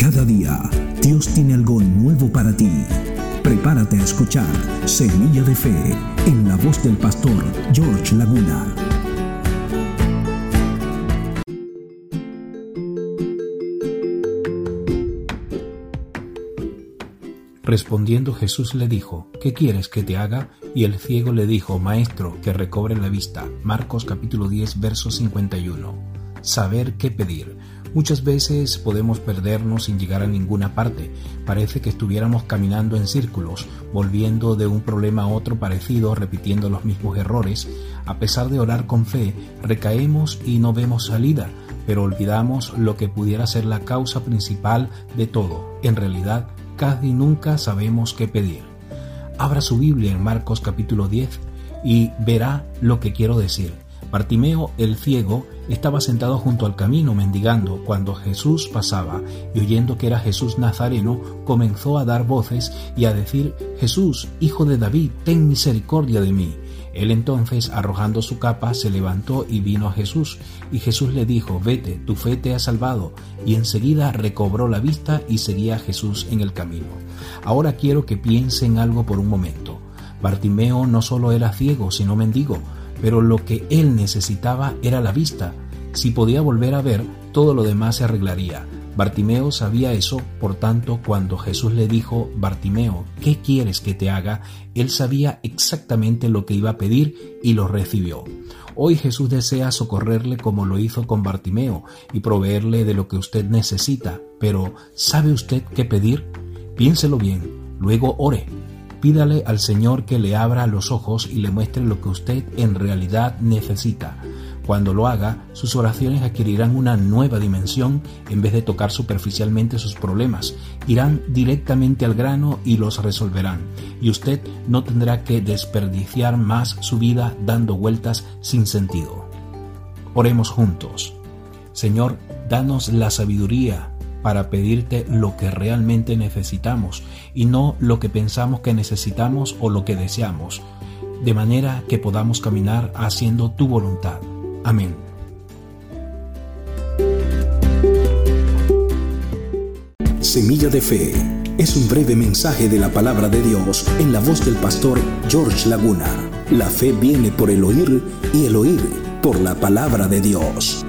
Cada día Dios tiene algo nuevo para ti. Prepárate a escuchar Semilla de Fe en la voz del pastor George Laguna. Respondiendo Jesús le dijo, ¿qué quieres que te haga? Y el ciego le dijo, Maestro, que recobre la vista. Marcos capítulo 10, verso 51. Saber qué pedir. Muchas veces podemos perdernos sin llegar a ninguna parte. Parece que estuviéramos caminando en círculos, volviendo de un problema a otro parecido, repitiendo los mismos errores. A pesar de orar con fe, recaemos y no vemos salida, pero olvidamos lo que pudiera ser la causa principal de todo. En realidad, casi nunca sabemos qué pedir. Abra su Biblia en Marcos capítulo 10 y verá lo que quiero decir. Bartimeo el ciego estaba sentado junto al camino mendigando cuando Jesús pasaba y oyendo que era Jesús Nazareno comenzó a dar voces y a decir Jesús, hijo de David, ten misericordia de mí. Él entonces, arrojando su capa, se levantó y vino a Jesús, y Jesús le dijo, Vete, tu fe te ha salvado, y enseguida recobró la vista y seguía a Jesús en el camino. Ahora quiero que piense en algo por un momento. Bartimeo no solo era ciego, sino mendigo, pero lo que él necesitaba era la vista. Si podía volver a ver, todo lo demás se arreglaría. Bartimeo sabía eso, por tanto, cuando Jesús le dijo, Bartimeo, ¿qué quieres que te haga? Él sabía exactamente lo que iba a pedir y lo recibió. Hoy Jesús desea socorrerle como lo hizo con Bartimeo y proveerle de lo que usted necesita, pero ¿sabe usted qué pedir? Piénselo bien, luego ore. Pídale al Señor que le abra los ojos y le muestre lo que usted en realidad necesita. Cuando lo haga, sus oraciones adquirirán una nueva dimensión en vez de tocar superficialmente sus problemas. Irán directamente al grano y los resolverán. Y usted no tendrá que desperdiciar más su vida dando vueltas sin sentido. Oremos juntos. Señor, danos la sabiduría para pedirte lo que realmente necesitamos y no lo que pensamos que necesitamos o lo que deseamos, de manera que podamos caminar haciendo tu voluntad. Amén. Semilla de Fe es un breve mensaje de la palabra de Dios en la voz del pastor George Laguna. La fe viene por el oír y el oír por la palabra de Dios.